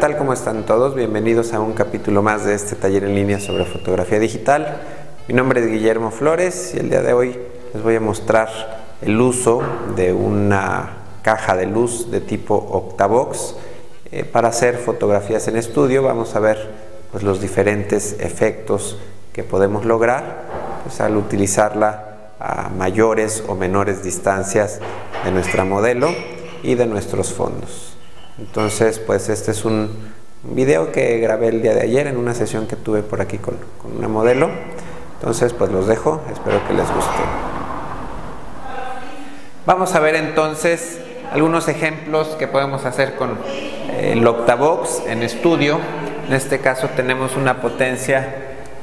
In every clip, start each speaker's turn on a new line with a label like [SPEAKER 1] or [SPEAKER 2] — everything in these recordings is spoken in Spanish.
[SPEAKER 1] ¿cómo están todos? Bienvenidos a un capítulo más de este taller en línea sobre fotografía digital. Mi nombre es Guillermo Flores y el día de hoy les voy a mostrar el uso de una caja de luz de tipo Octavox eh, para hacer fotografías en estudio. Vamos a ver pues, los diferentes efectos que podemos lograr pues, al utilizarla a mayores o menores distancias de nuestra modelo y de nuestros fondos. Entonces, pues este es un video que grabé el día de ayer en una sesión que tuve por aquí con, una modelo. Entonces, pues los dejo, espero que les guste. Vamos a ver entonces algunos ejemplos que podemos hacer con el Octavox en estudio. En este caso tenemos una potencia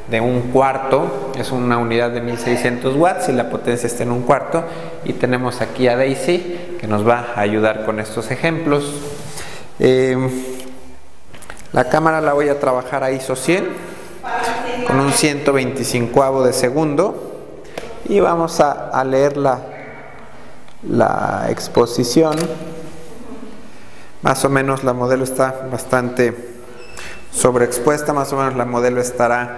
[SPEAKER 1] de un cuarto, es una unidad de 1600 watts y la potencia está en un cuarto. Y tenemos aquí a Daisy que nos va a ayudar con estos ejemplos. Eh, la cámara la voy a trabajar a ISO 100 con un 125 de segundo y vamos a, a leer la, la exposición. Más o menos la modelo está bastante sobreexpuesta, más o menos la modelo estará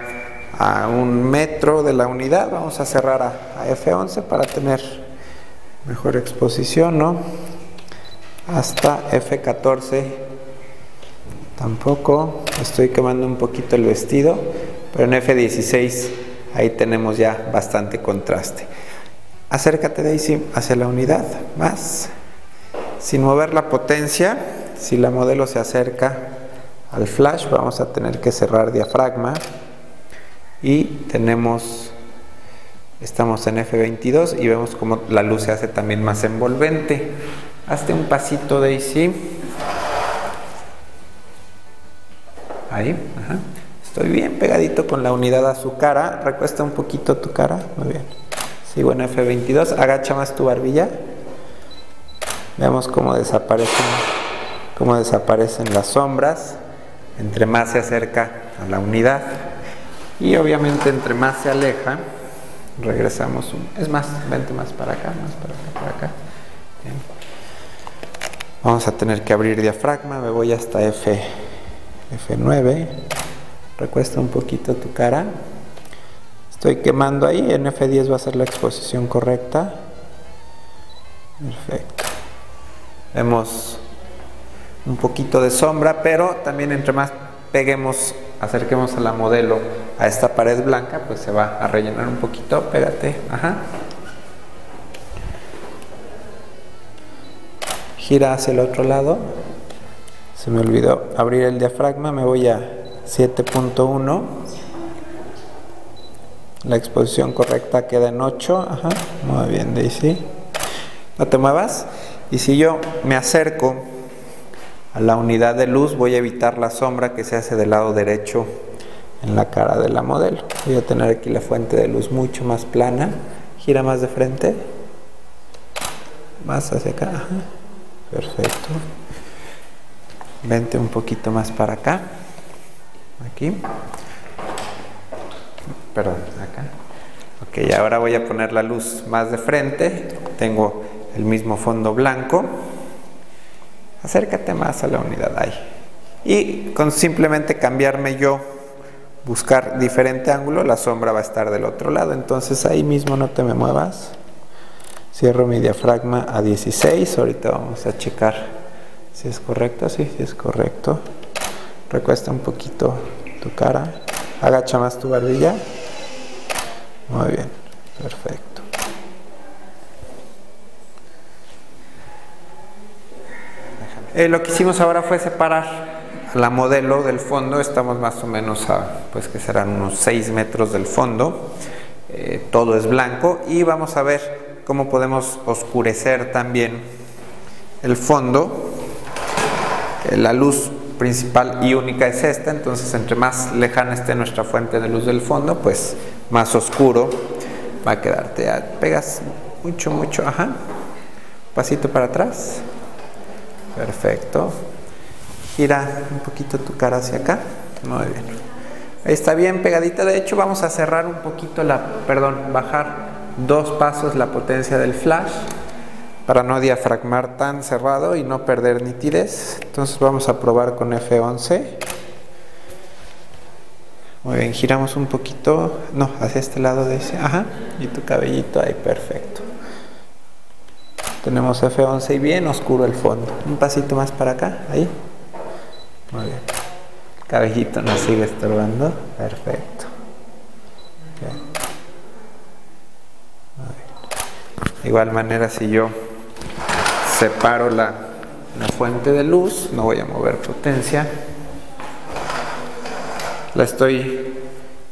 [SPEAKER 1] a un metro de la unidad. Vamos a cerrar a, a F11 para tener mejor exposición, ¿no? Hasta F14 tampoco estoy quemando un poquito el vestido pero en F16 ahí tenemos ya bastante contraste. Acércate Daisy hacia la unidad más. Sin mover la potencia si la modelo se acerca al flash vamos a tener que cerrar diafragma. Y tenemos estamos en F22 y vemos como la luz se hace también más envolvente Hazte un pasito, Daisy. Ahí, ajá. Estoy bien pegadito con la unidad a su cara. Recuesta un poquito tu cara. Muy bien. Sigo en F22. Agacha más tu barbilla. Veamos cómo desaparecen, cómo desaparecen las sombras. Entre más se acerca a la unidad. Y obviamente entre más se aleja, regresamos. Un, es más, vente más para acá, más para acá, para acá. Bien. Vamos a tener que abrir diafragma, me voy hasta F, F9, recuesta un poquito tu cara, estoy quemando ahí, en F10 va a ser la exposición correcta, perfecto, vemos un poquito de sombra, pero también entre más peguemos, acerquemos a la modelo a esta pared blanca, pues se va a rellenar un poquito, pégate, ajá. Gira hacia el otro lado. Se me olvidó abrir el diafragma, me voy a 7.1. La exposición correcta queda en 8. Ajá, muy bien, Daisy. No te muevas. Y si yo me acerco a la unidad de luz, voy a evitar la sombra que se hace del lado derecho en la cara de la modelo. Voy a tener aquí la fuente de luz mucho más plana. Gira más de frente. Más hacia acá. Ajá. Perfecto. Vente un poquito más para acá. Aquí. Perdón, acá. Ok, ahora voy a poner la luz más de frente. Tengo el mismo fondo blanco. Acércate más a la unidad ahí. Y con simplemente cambiarme yo, buscar diferente ángulo, la sombra va a estar del otro lado. Entonces ahí mismo no te me muevas. Cierro mi diafragma a 16. Ahorita vamos a checar si es correcto. Sí, sí es correcto. Recuesta un poquito tu cara. Agacha más tu barbilla. Muy bien. Perfecto. Eh, lo que hicimos ahora fue separar la modelo del fondo. Estamos más o menos a, pues que serán unos 6 metros del fondo. Eh, todo es blanco y vamos a ver cómo podemos oscurecer también el fondo. La luz principal y única es esta, entonces entre más lejana esté nuestra fuente de luz del fondo, pues más oscuro va a quedarte. Pegas mucho, mucho, ajá. Pasito para atrás. Perfecto. Gira un poquito tu cara hacia acá. Muy bien. Está bien pegadita. De hecho, vamos a cerrar un poquito la, perdón, bajar dos pasos la potencia del flash para no diafragmar tan cerrado y no perder nitidez. Entonces vamos a probar con F11. Muy bien, giramos un poquito, no, hacia este lado de ese, ajá, y tu cabellito ahí, perfecto. Tenemos F11 y bien oscuro el fondo. Un pasito más para acá, ahí. Muy bien. El cabellito nos sigue estorbando, perfecto. De igual manera, si yo separo la, la fuente de luz, no voy a mover potencia la estoy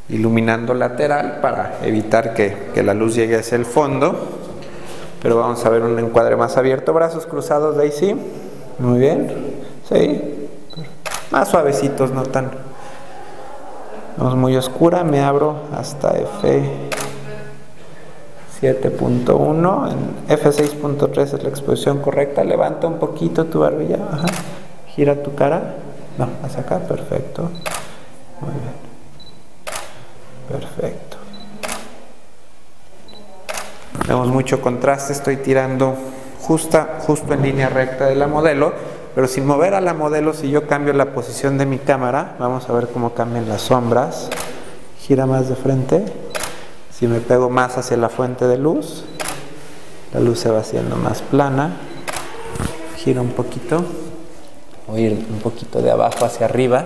[SPEAKER 1] iluminando lateral para evitar que, la luz llegue hacia el fondo. Pero vamos a ver un encuadre más abierto. Brazos cruzados Daisy muy bien. Sí. Más suavecitos no tan vamos muy oscura. Me abro hasta F 7.1 en F6.3 es la exposición correcta levanta un poquito tu barbilla gira tu cara no hacia acá perfecto muy bien. Perfecto. Vemos mucho contraste, estoy tirando justa, justo en línea recta de la modelo, pero sin mover a la modelo, si yo cambio la posición de mi cámara, vamos a ver cómo cambian las sombras. Gira más de frente. Si me pego más hacia la fuente de luz, la luz se va haciendo más plana. Gira un poquito. Voy a ir un poquito de abajo hacia arriba.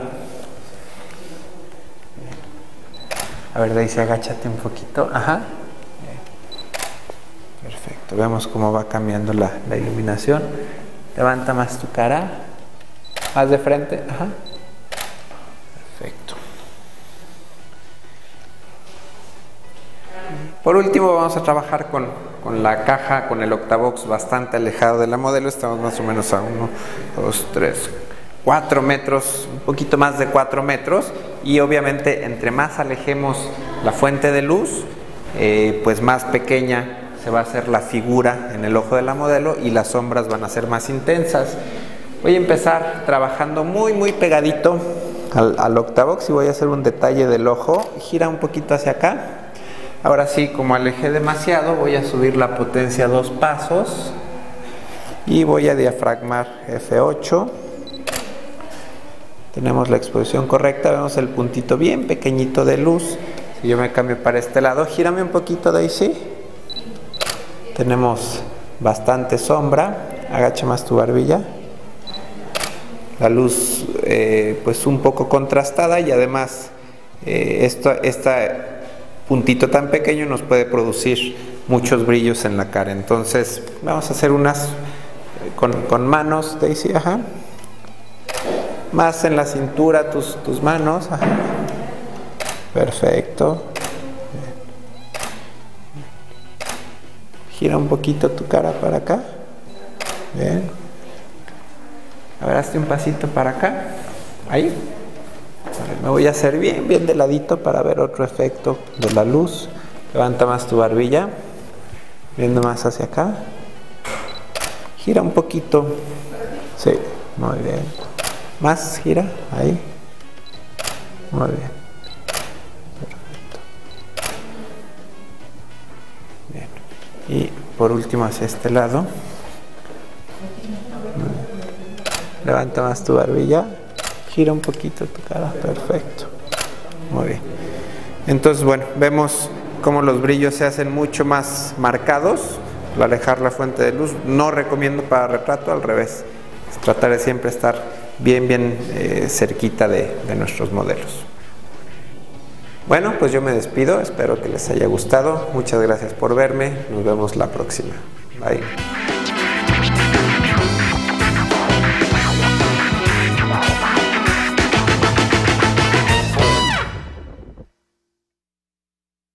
[SPEAKER 1] A ver, Daisy, agáchate un poquito. Ajá. Perfecto. Vemos cómo va cambiando la, iluminación. Levanta más tu cara. Más de frente. Ajá. Por último, vamos a trabajar con, con la caja, con el octavox bastante alejado de la modelo. Estamos más o menos a 1, 2, 3, 4 metros, un poquito más de 4 metros y obviamente entre más alejemos la fuente de luz, eh, pues más pequeña se va a hacer la figura en el ojo de la modelo y las sombras van a ser más intensas. Voy a empezar trabajando muy muy pegadito al, al octavox y voy a hacer un detalle del ojo. Gira un poquito hacia acá. Ahora sí, como alejé demasiado, voy a subir la potencia dos pasos y voy a diafragmar F8 tenemos la exposición correcta, vemos el puntito bien pequeñito de luz. Si yo me cambio para este lado, gírame un poquito Daisy. Tenemos bastante sombra, agacha más tu barbilla. La luz eh, pues un poco contrastada y además eh, esto, este puntito tan pequeño nos puede producir muchos brillos en la cara. Entonces vamos a hacer unas con, con manos, Daisy, ajá más en la cintura tus, tus manos. Perfecto. Gira un poquito tu cara para acá. Bien. A ver, hazte un pasito para acá. Ahí. Me voy a hacer bien, bien de ladito para ver otro efecto de la luz. Levanta más tu barbilla. Viendo más hacia acá. Gira un poquito. Sí, muy bien. Más gira, ahí. Muy bien. Perfecto. Bien. Y por último hacia este lado. Levanta más tu barbilla. Gira un poquito tu cara. Perfecto. Muy bien. Entonces, bueno, vemos cómo los brillos se hacen mucho más marcados al alejar la fuente de luz. No recomiendo para retrato, al revés. Tratar de siempre estar bien, bien eh, cerquita de, de nuestros modelos. Bueno, pues yo me despido, espero que les haya gustado. Muchas gracias por verme, nos vemos la próxima. Bye.